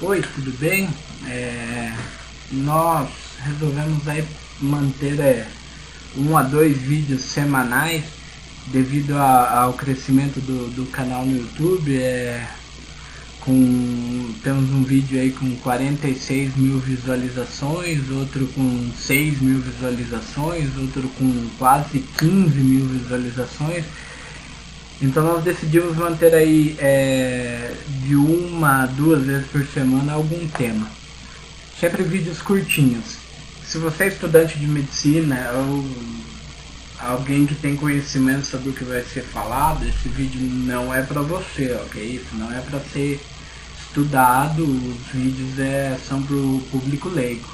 Oi, tudo bem? É, nós resolvemos aí manter é, um a dois vídeos semanais devido a, ao crescimento do, do canal no YouTube. É, com, temos um vídeo aí com 46 mil visualizações, outro com 6 mil visualizações, outro com quase 15 mil visualizações. Então nós decidimos manter aí é, de uma a duas vezes por semana algum tema. Sempre vídeos curtinhos. Se você é estudante de medicina ou alguém que tem conhecimento sobre o que vai ser falado, esse vídeo não é para você, ok? Isso não é para ser estudado, os vídeos é, são para o público leigo.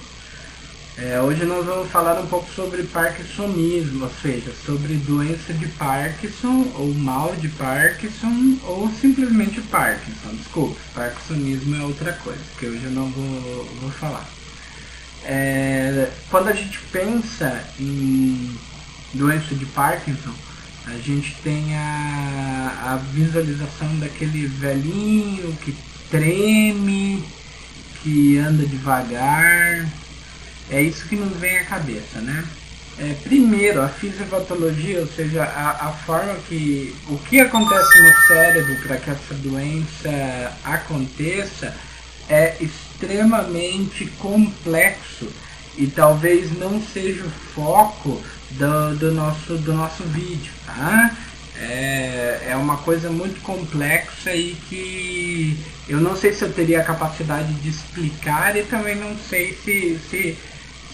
É, hoje nós vamos falar um pouco sobre parkinsonismo, ou seja, sobre doença de Parkinson, ou mal de Parkinson, ou simplesmente Parkinson. Desculpa, Parkinsonismo é outra coisa, que hoje eu não vou, vou falar. É, quando a gente pensa em doença de Parkinson, a gente tem a, a visualização daquele velhinho que treme, que anda devagar. É isso que nos vem à cabeça, né? É, primeiro, a fisiopatologia, ou seja, a, a forma que. o que acontece no cérebro para que essa doença aconteça é extremamente complexo e talvez não seja o foco do, do, nosso, do nosso vídeo, tá? É, é uma coisa muito complexa e que eu não sei se eu teria a capacidade de explicar e também não sei se, se,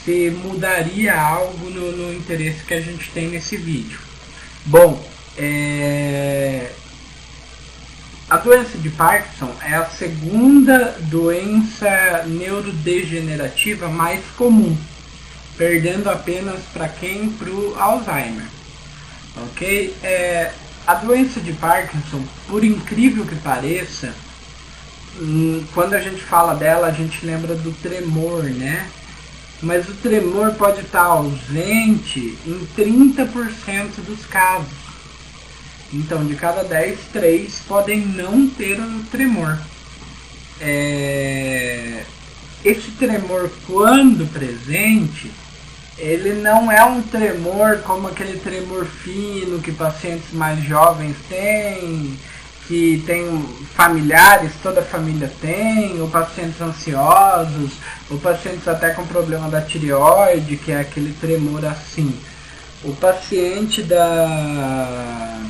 se mudaria algo no, no interesse que a gente tem nesse vídeo. Bom, é, a doença de Parkinson é a segunda doença neurodegenerativa mais comum, perdendo apenas para quem? Para o Alzheimer. Ok? É, a doença de Parkinson, por incrível que pareça, hum, quando a gente fala dela, a gente lembra do tremor, né? Mas o tremor pode estar ausente em 30% dos casos. Então, de cada 10, 3 podem não ter o tremor. É... Esse tremor, quando presente, ele não é um tremor como aquele tremor fino que pacientes mais jovens têm, que tem familiares, toda a família tem, ou pacientes ansiosos, ou pacientes até com problema da tireoide, que é aquele tremor assim. O paciente da,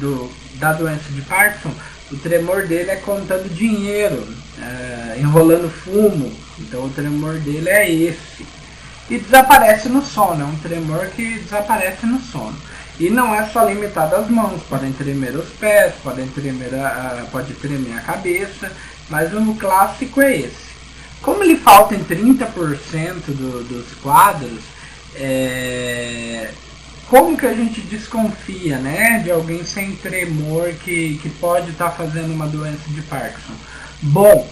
do, da doença de Parkinson, o tremor dele é contando dinheiro, é, enrolando fumo. Então o tremor dele é esse e desaparece no sono. É um tremor que desaparece no sono. E não é só limitado às mãos, podem tremer os pés, podem tremer a, pode tremer a cabeça, mas o clássico é esse. Como ele falta em 30% do, dos quadros, é, como que a gente desconfia né, de alguém sem tremor que, que pode estar tá fazendo uma doença de Parkinson? Bom,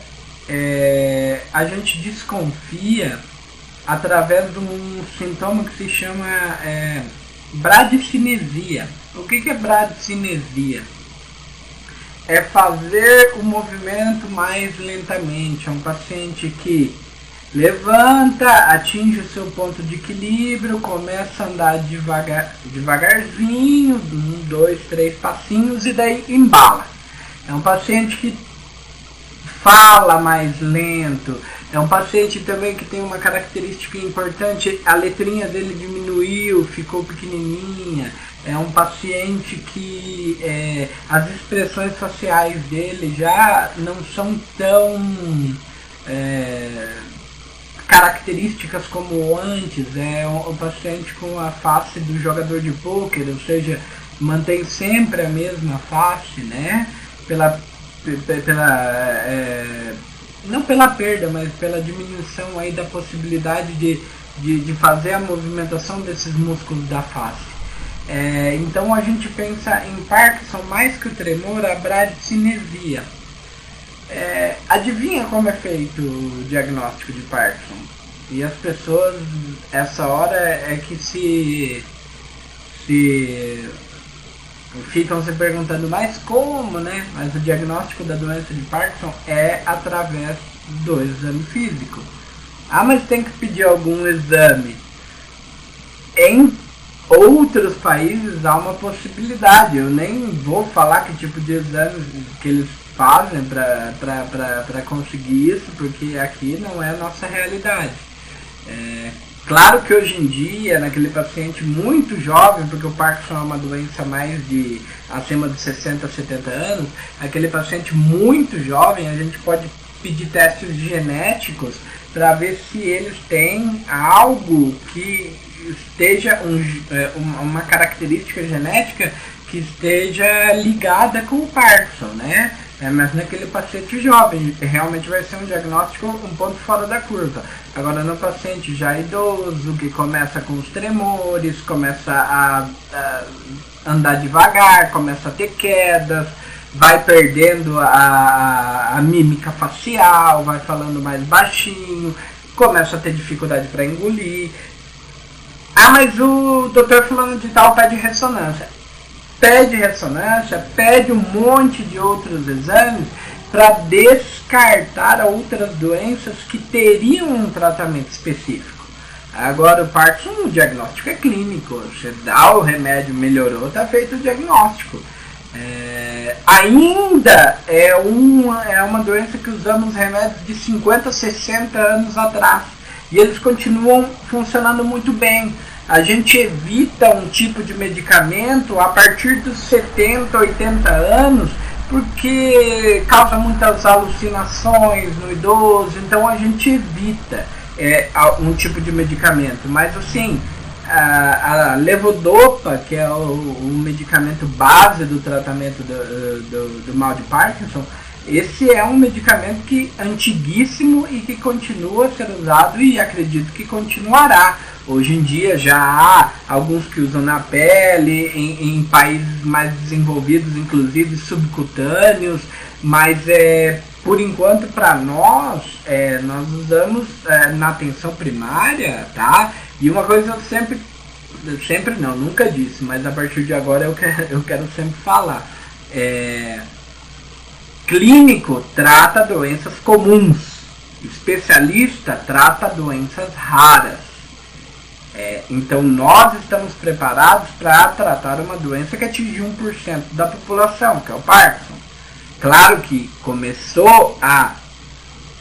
é, a gente desconfia através de um sintoma que se chama é, bradicinesia. O que, é bradicinesia? É fazer o movimento mais lentamente. É um paciente que levanta, atinge o seu ponto de equilíbrio, começa a andar devagar, devagarzinho, um, dois, três passinhos e daí embala. É um paciente que fala mais lento, é um paciente também que tem uma característica importante, a letrinha dele diminuiu, ficou pequenininha. É um paciente que é, as expressões faciais dele já não são tão é, características como antes. É um, um paciente com a face do jogador de pôquer, ou seja, mantém sempre a mesma face, né? Pela, pela é, não pela perda, mas pela diminuição aí da possibilidade de, de, de fazer a movimentação desses músculos da face. É, então a gente pensa em Parkinson mais que o tremor, a bradicinesia. É, adivinha como é feito o diagnóstico de Parkinson? E as pessoas, essa hora é que se, se ficam se perguntando, mas como, né? Mas o diagnóstico da doença de Parkinson é através do exame físico. Ah, mas tem que pedir algum exame. Em outros países há uma possibilidade. Eu nem vou falar que tipo de exame que eles fazem para conseguir isso, porque aqui não é a nossa realidade. É, claro que hoje em dia, naquele paciente muito jovem, porque o Parkinson é uma doença mais de acima de 60, 70 anos, aquele paciente muito jovem, a gente pode pedir testes genéticos para ver se eles têm algo que esteja um, é, uma característica genética que esteja ligada com o Parkinson, né? É, mas naquele paciente jovem, realmente vai ser um diagnóstico um ponto fora da curva. Agora no paciente já idoso, que começa com os tremores, começa a, a andar devagar, começa a ter quedas, vai perdendo a, a, mímica facial, vai falando mais baixinho, começa a ter dificuldade para engolir. Ah, mas o doutor fulano de tal pede ressonância. Pede ressonância, pede um monte de outros exames para descartar outras doenças que teriam um tratamento específico. Agora o Parkinson, o diagnóstico é clínico. Você dá o remédio, melhorou, está feito o diagnóstico. É, ainda é uma, é uma doença que usamos remédios de 50, 60 anos atrás. E eles continuam funcionando muito bem. A gente evita um tipo de medicamento a partir dos 70, 80 anos, porque causa muitas alucinações no idoso, então a gente evita é, um tipo de medicamento. Mas assim, a, a levodopa, que é o, o, medicamento base do tratamento do, do, do, mal de Parkinson, esse é um medicamento que antiguíssimo e que continua a ser usado e acredito que continuará. Hoje em dia já há alguns que usam na pele, em, em países mais desenvolvidos, inclusive subcutâneos, mas é, por enquanto para nós, é, nós usamos é, na atenção primária, tá? E uma coisa eu sempre, sempre não, nunca disse, mas a partir de agora eu quero, eu quero sempre falar. É, clínico trata doenças comuns, especialista trata doenças raras. É, então nós estamos preparados para tratar uma doença que atingiu 1% da população, que é o Parkinson. Claro que começou a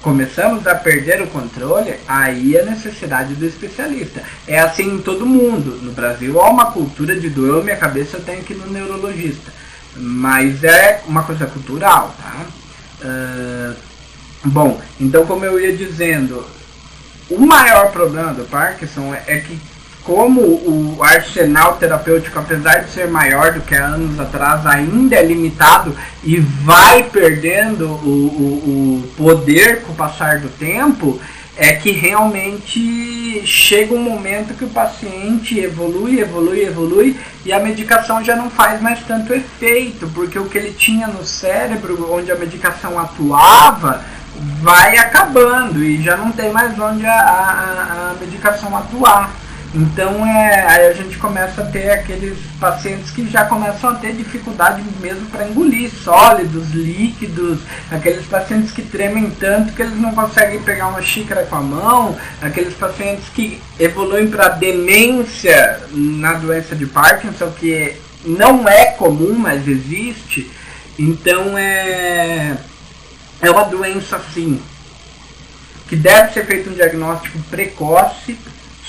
começamos a perder o controle, aí é necessidade do especialista. É assim em todo mundo. No Brasil há uma cultura de doer minha cabeça, eu tenho que ir no neurologista. Mas é uma coisa cultural, tá? Uh, bom, então como eu ia dizendo, o maior problema do Parkinson é, é que como o arsenal terapêutico, apesar de ser maior do que há anos atrás, ainda é limitado e vai perdendo o, o, o poder com o passar do tempo, é que realmente chega um momento que o paciente evolui, evolui, evolui e a medicação já não faz mais tanto efeito, porque o que ele tinha no cérebro, onde a medicação atuava, vai acabando e já não tem mais onde a, a, a medicação atuar. Então é, aí a gente começa a ter aqueles pacientes que já começam a ter dificuldade mesmo para engolir sólidos, líquidos, aqueles pacientes que tremem tanto que eles não conseguem pegar uma xícara com a mão, aqueles pacientes que evoluem para demência na doença de Parkinson, que não é comum, mas existe. Então é, é uma doença assim que deve ser feito um diagnóstico precoce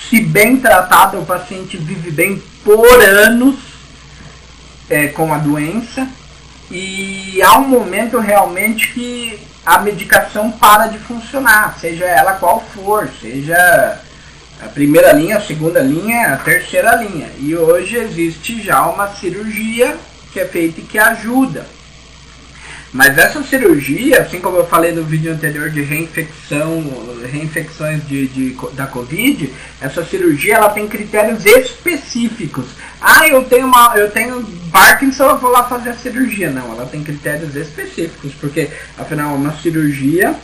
se bem tratado, o paciente vive bem por anos é, com a doença e há um momento realmente que a medicação para de funcionar, seja ela qual for, seja a primeira linha, a segunda linha, a terceira linha. E hoje existe já uma cirurgia que é feita e que ajuda. Mas essa cirurgia, assim como eu falei no vídeo anterior de reinfecção, reinfecções de, de, da Covid, essa cirurgia ela tem critérios específicos. Ah, eu tenho uma, eu tenho Parkinson, eu vou lá fazer a cirurgia. Não, ela tem critérios específicos, porque afinal é uma cirurgia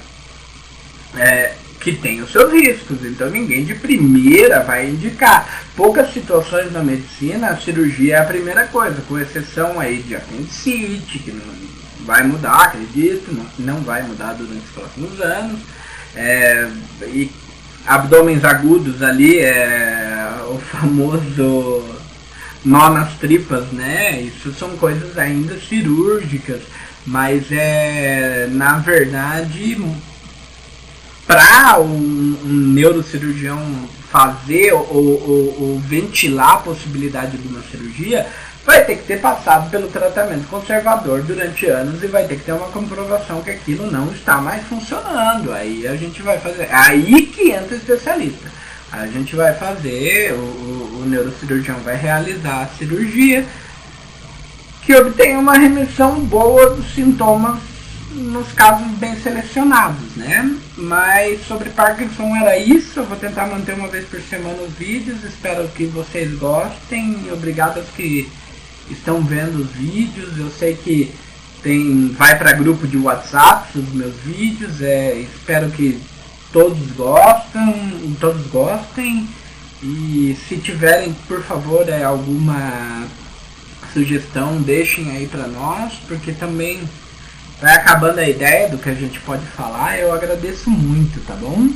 é, que tem os seus riscos, então ninguém de primeira vai indicar. Poucas situações na medicina, a cirurgia é a primeira coisa, com exceção aí de apendicite, que não vai mudar, acredito, não, vai mudar durante os próximos anos. É, e abdômenes agudos ali, é o famoso nó nas tripas, né? Isso são coisas ainda cirúrgicas, mas é na verdade para um, um, neurocirurgião fazer ou, ou, ou, ventilar a possibilidade de uma cirurgia, vai ter que ter passado pelo tratamento conservador durante anos e vai ter que ter uma comprovação que aquilo não está mais funcionando. Aí a gente vai fazer. Aí que entra o especialista. A gente vai fazer, o, o, o neurocirurgião vai realizar a cirurgia que obtenha uma remissão boa dos sintomas nos casos bem selecionados, né? Mas sobre Parkinson era isso. Eu vou tentar manter uma vez por semana os vídeos. Espero que vocês gostem. Obrigado aos que estão vendo os vídeos. Eu sei que tem vai para grupo de WhatsApp os meus vídeos. É, espero que todos gostem, todos gostem. E se tiverem, por favor, é, alguma sugestão, deixem aí para nós, porque também vai acabando a ideia do que a gente pode falar. Eu agradeço muito, tá bom?